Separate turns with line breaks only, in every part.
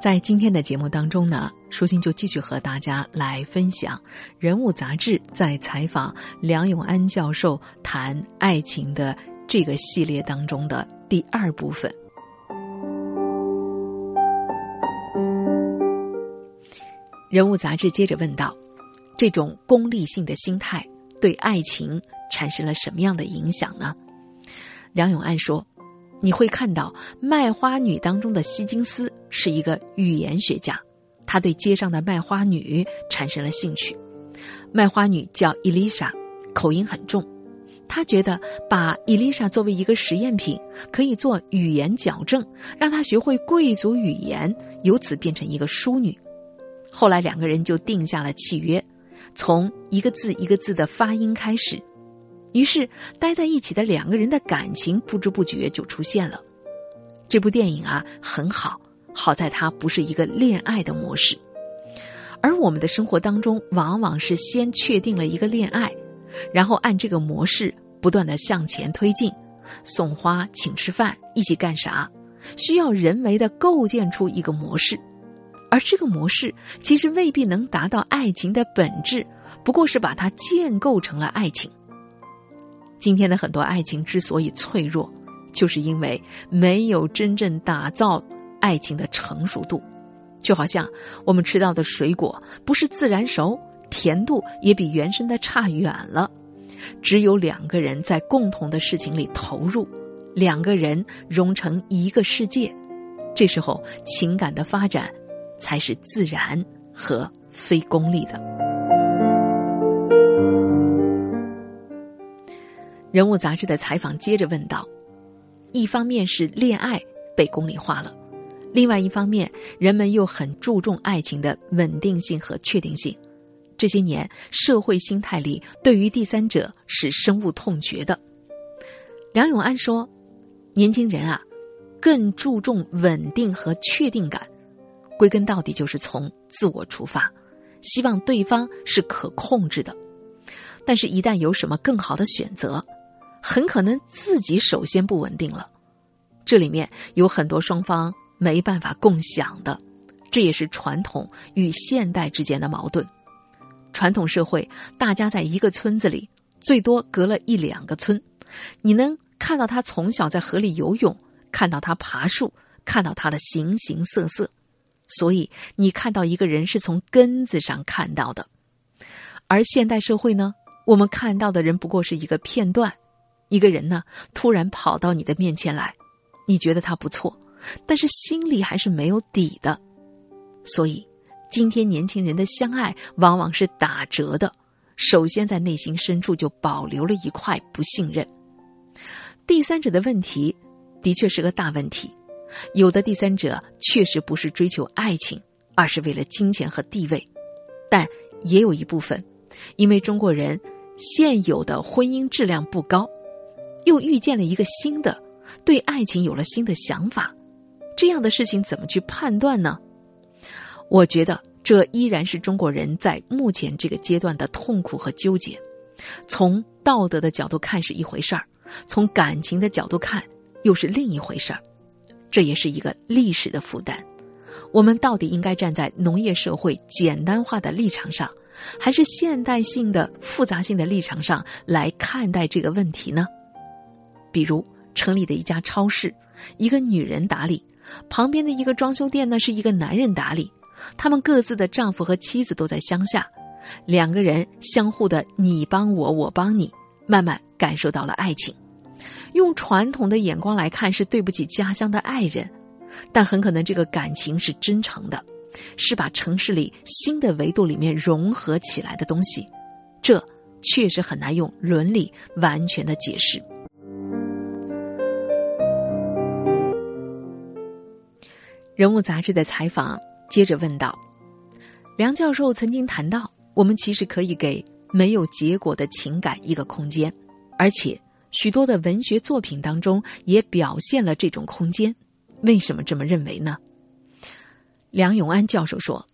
在今天的节目当中呢，舒心就继续和大家来分享《人物》杂志在采访梁永安教授谈爱情的这个系列当中的第二部分。《人物》杂志接着问道：“这种功利性的心态对爱情产生了什么样的影响呢？”梁永安说：“你会看到卖花女当中的希金斯是一个语言学家，他对街上的卖花女产生了兴趣。卖花女叫伊丽莎，口音很重。他觉得把伊丽莎作为一个实验品，可以做语言矫正，让她学会贵族语言，由此变成一个淑女。后来两个人就定下了契约，从一个字一个字的发音开始。”于是，待在一起的两个人的感情不知不觉就出现了。这部电影啊很好，好在它不是一个恋爱的模式，而我们的生活当中往往是先确定了一个恋爱，然后按这个模式不断的向前推进，送花、请吃饭、一起干啥，需要人为的构建出一个模式，而这个模式其实未必能达到爱情的本质，不过是把它建构成了爱情。今天的很多爱情之所以脆弱，就是因为没有真正打造爱情的成熟度。就好像我们吃到的水果不是自然熟，甜度也比原生的差远了。只有两个人在共同的事情里投入，两个人融成一个世界，这时候情感的发展才是自然和非功利的。人物杂志的采访接着问道：“一方面是恋爱被功利化了，另外一方面，人们又很注重爱情的稳定性和确定性。这些年，社会心态里对于第三者是深恶痛绝的。”梁永安说：“年轻人啊，更注重稳定和确定感，归根到底就是从自我出发，希望对方是可控制的。但是，一旦有什么更好的选择，”很可能自己首先不稳定了，这里面有很多双方没办法共享的，这也是传统与现代之间的矛盾。传统社会，大家在一个村子里，最多隔了一两个村，你能看到他从小在河里游泳，看到他爬树，看到他的形形色色，所以你看到一个人是从根子上看到的。而现代社会呢，我们看到的人不过是一个片段。一个人呢，突然跑到你的面前来，你觉得他不错，但是心里还是没有底的。所以，今天年轻人的相爱往往是打折的。首先，在内心深处就保留了一块不信任。第三者的问题，的确是个大问题。有的第三者确实不是追求爱情，而是为了金钱和地位，但也有一部分，因为中国人现有的婚姻质量不高。又遇见了一个新的，对爱情有了新的想法，这样的事情怎么去判断呢？我觉得这依然是中国人在目前这个阶段的痛苦和纠结。从道德的角度看是一回事儿，从感情的角度看又是另一回事儿。这也是一个历史的负担。我们到底应该站在农业社会简单化的立场上，还是现代性的复杂性的立场上来看待这个问题呢？比如城里的一家超市，一个女人打理；旁边的一个装修店呢，是一个男人打理。他们各自的丈夫和妻子都在乡下，两个人相互的你帮我，我帮你，慢慢感受到了爱情。用传统的眼光来看，是对不起家乡的爱人，但很可能这个感情是真诚的，是把城市里新的维度里面融合起来的东西。这确实很难用伦理完全的解释。人物杂志的采访接着问道：“梁教授曾经谈到，我们其实可以给没有结果的情感一个空间，而且许多的文学作品当中也表现了这种空间。为什么这么认为呢？”梁永安教授说：“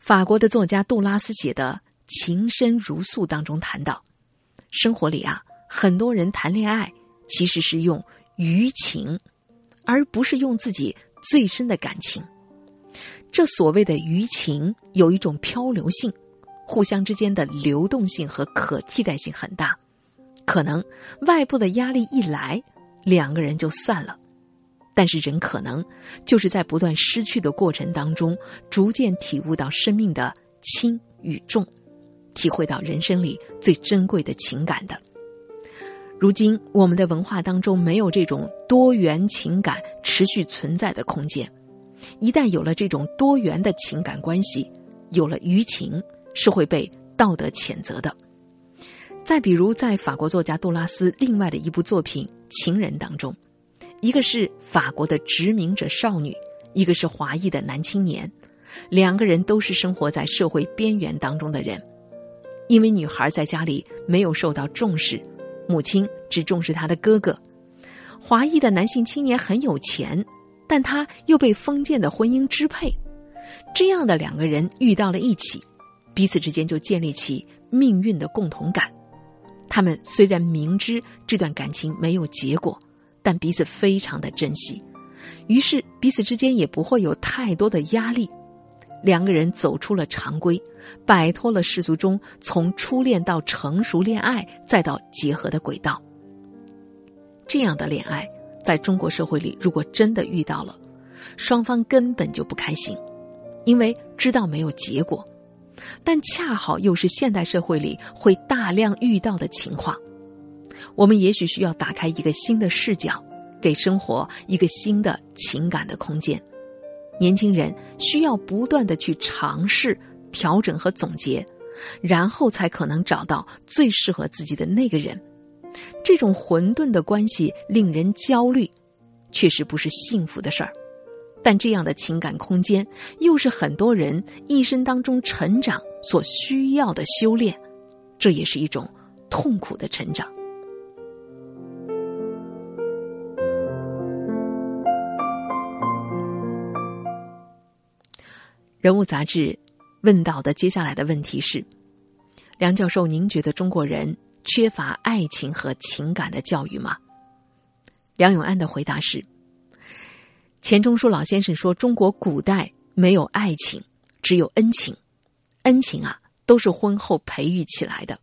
法国的作家杜拉斯写的《情深如诉》当中谈到，生活里啊，很多人谈恋爱其实是用余情，而不是用自己。”最深的感情，这所谓的余情有一种漂流性，互相之间的流动性和可替代性很大，可能外部的压力一来，两个人就散了。但是人可能就是在不断失去的过程当中，逐渐体悟到生命的轻与重，体会到人生里最珍贵的情感的。如今我们的文化当中没有这种多元情感持续存在的空间，一旦有了这种多元的情感关系，有了舆情是会被道德谴责的。再比如，在法国作家杜拉斯另外的一部作品《情人》当中。一个是法国的殖民者少女，一个是华裔的男青年，两个人都是生活在社会边缘当中的人。因为女孩在家里没有受到重视，母亲只重视她的哥哥。华裔的男性青年很有钱，但他又被封建的婚姻支配。这样的两个人遇到了一起，彼此之间就建立起命运的共同感。他们虽然明知这段感情没有结果。但彼此非常的珍惜，于是彼此之间也不会有太多的压力。两个人走出了常规，摆脱了世俗中从初恋到成熟恋爱再到结合的轨道。这样的恋爱，在中国社会里，如果真的遇到了，双方根本就不开心，因为知道没有结果。但恰好又是现代社会里会大量遇到的情况。我们也许需要打开一个新的视角，给生活一个新的情感的空间。年轻人需要不断的去尝试、调整和总结，然后才可能找到最适合自己的那个人。这种混沌的关系令人焦虑，确实不是幸福的事儿。但这样的情感空间，又是很多人一生当中成长所需要的修炼，这也是一种痛苦的成长。人物杂志问到的接下来的问题是：梁教授，您觉得中国人缺乏爱情和情感的教育吗？梁永安的回答是：钱钟书老先生说，中国古代没有爱情，只有恩情。恩情啊，都是婚后培育起来的，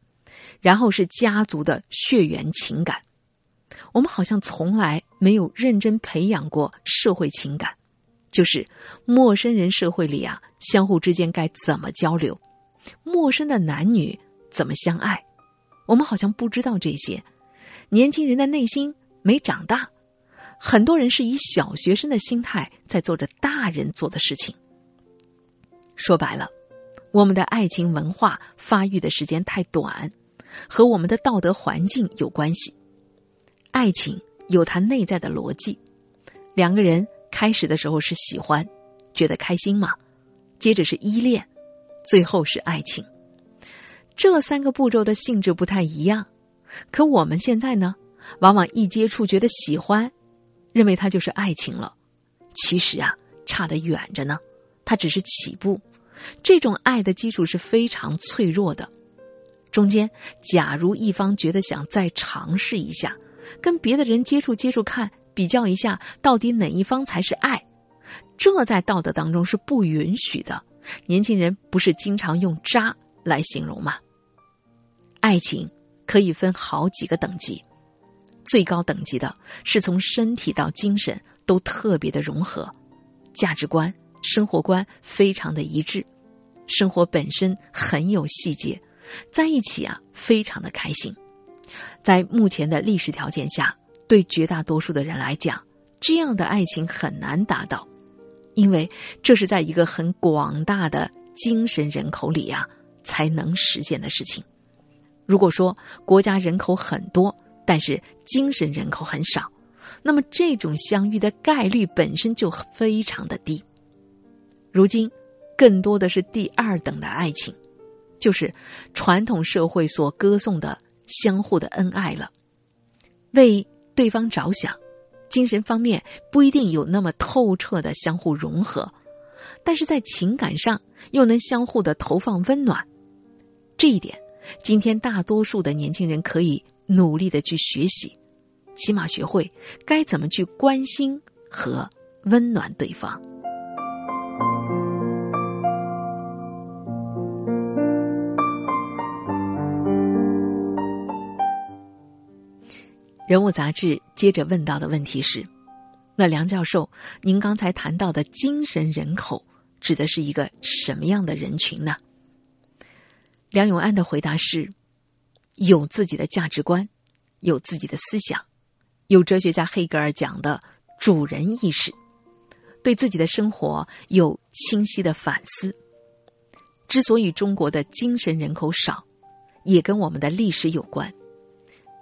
然后是家族的血缘情感。我们好像从来没有认真培养过社会情感。就是陌生人社会里啊，相互之间该怎么交流？陌生的男女怎么相爱？我们好像不知道这些。年轻人的内心没长大，很多人是以小学生的心态在做着大人做的事情。说白了，我们的爱情文化发育的时间太短，和我们的道德环境有关系。爱情有它内在的逻辑，两个人。开始的时候是喜欢，觉得开心嘛，接着是依恋，最后是爱情。这三个步骤的性质不太一样，可我们现在呢，往往一接触觉得喜欢，认为它就是爱情了。其实啊，差得远着呢，它只是起步。这种爱的基础是非常脆弱的，中间假如一方觉得想再尝试一下，跟别的人接触接触看。比较一下，到底哪一方才是爱？这在道德当中是不允许的。年轻人不是经常用“渣”来形容吗？爱情可以分好几个等级，最高等级的是从身体到精神都特别的融合，价值观、生活观非常的一致，生活本身很有细节，在一起啊非常的开心。在目前的历史条件下。对绝大多数的人来讲，这样的爱情很难达到，因为这是在一个很广大的精神人口里呀才能实现的事情。如果说国家人口很多，但是精神人口很少，那么这种相遇的概率本身就非常的低。如今，更多的是第二等的爱情，就是传统社会所歌颂的相互的恩爱了，为。对方着想，精神方面不一定有那么透彻的相互融合但是在情感上又能相互的投放温暖这一点今天大多数的年轻人可以努力的去学习起码学会该怎么去关心和温暖对方。人物杂志接着问到的问题是：那梁教授，您刚才谈到的精神人口指的是一个什么样的人群呢？梁永安的回答是：有自己的价值观，有自己的思想，有哲学家黑格尔讲的主人意识，对自己的生活有清晰的反思。之所以中国的精神人口少，也跟我们的历史有关。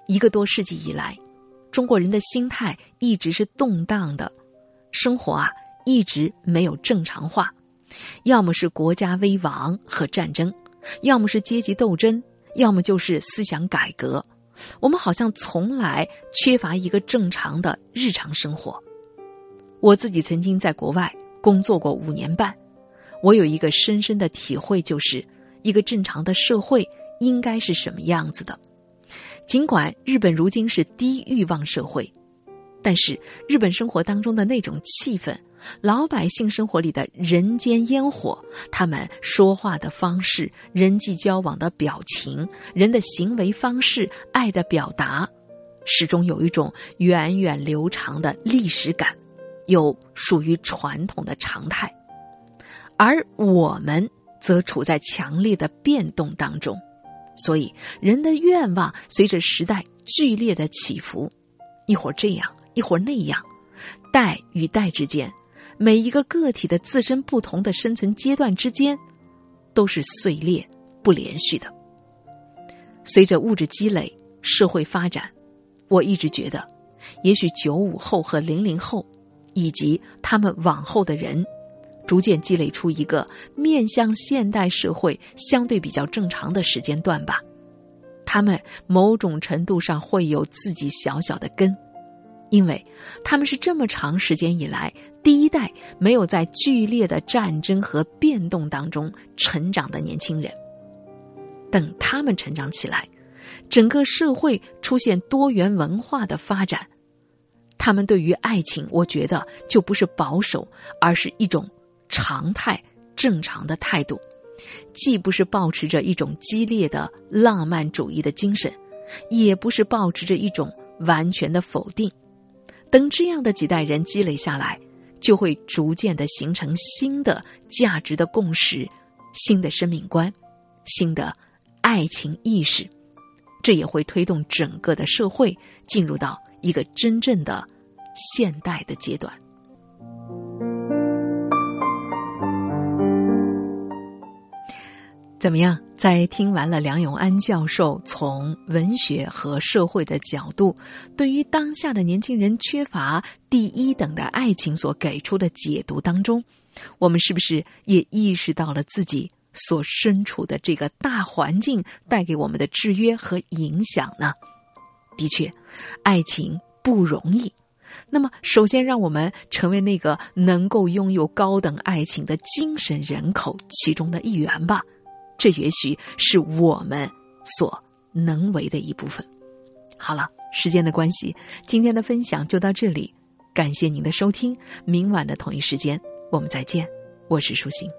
一个多世纪以来，中国人的心态一直是动荡的，生活啊一直没有正常化，要么是国家危亡和战争，要么是阶级斗争，要么就是思想改革。我们好像从来缺乏一个正常的日常生活。我自己曾经在国外工作过五年半，我有一个深深的体会，就是一个正常的社会应该是什么样子的。尽管日本如今是低欲望社会，但是日本生活当中的那种气氛，老百姓生活里的人间烟火，他们说话的方式、人际交往的表情、人的行为方式、爱的表达，始终有一种源远流长的历史感，有属于传统的常态，而我们则处在强烈的变动当中。所以，人的愿望随着时代剧烈的起伏，一会儿这样，一会儿那样，代与代之间，每一个个体的自身不同的生存阶段之间，都是碎裂不连续的。随着物质积累、社会发展，我一直觉得，也许九五后和零零后，以及他们往后的人。逐渐积累出一个面向现代社会相对比较正常的时间段吧，他们某种程度上会有自己小小的根，因为他们是这么长时间以来第一代没有在剧烈的战争和变动当中成长的年轻人。等他们成长起来，整个社会出现多元文化的发展，他们对于爱情，我觉得就不是保守，而是一种。常态正常的态度，既不是保持着一种激烈的浪漫主义的精神，也不是保持着一种完全的否定。等这样的几代人积累下来，就会逐渐的形成新的价值的共识、新的生命观、新的爱情意识。这也会推动整个的社会进入到一个真正的现代的阶段。怎么样？在听完了梁永安教授从文学和社会的角度，对于当下的年轻人缺乏第一等的爱情所给出的解读当中，我们是不是也意识到了自己所身处的这个大环境带给我们的制约和影响呢？的确，爱情不容易。那么，首先让我们成为那个能够拥有高等爱情的精神人口其中的一员吧。这也许是我们所能为的一部分。好了，时间的关系，今天的分享就到这里，感谢您的收听。明晚的同一时间，我们再见。我是舒心。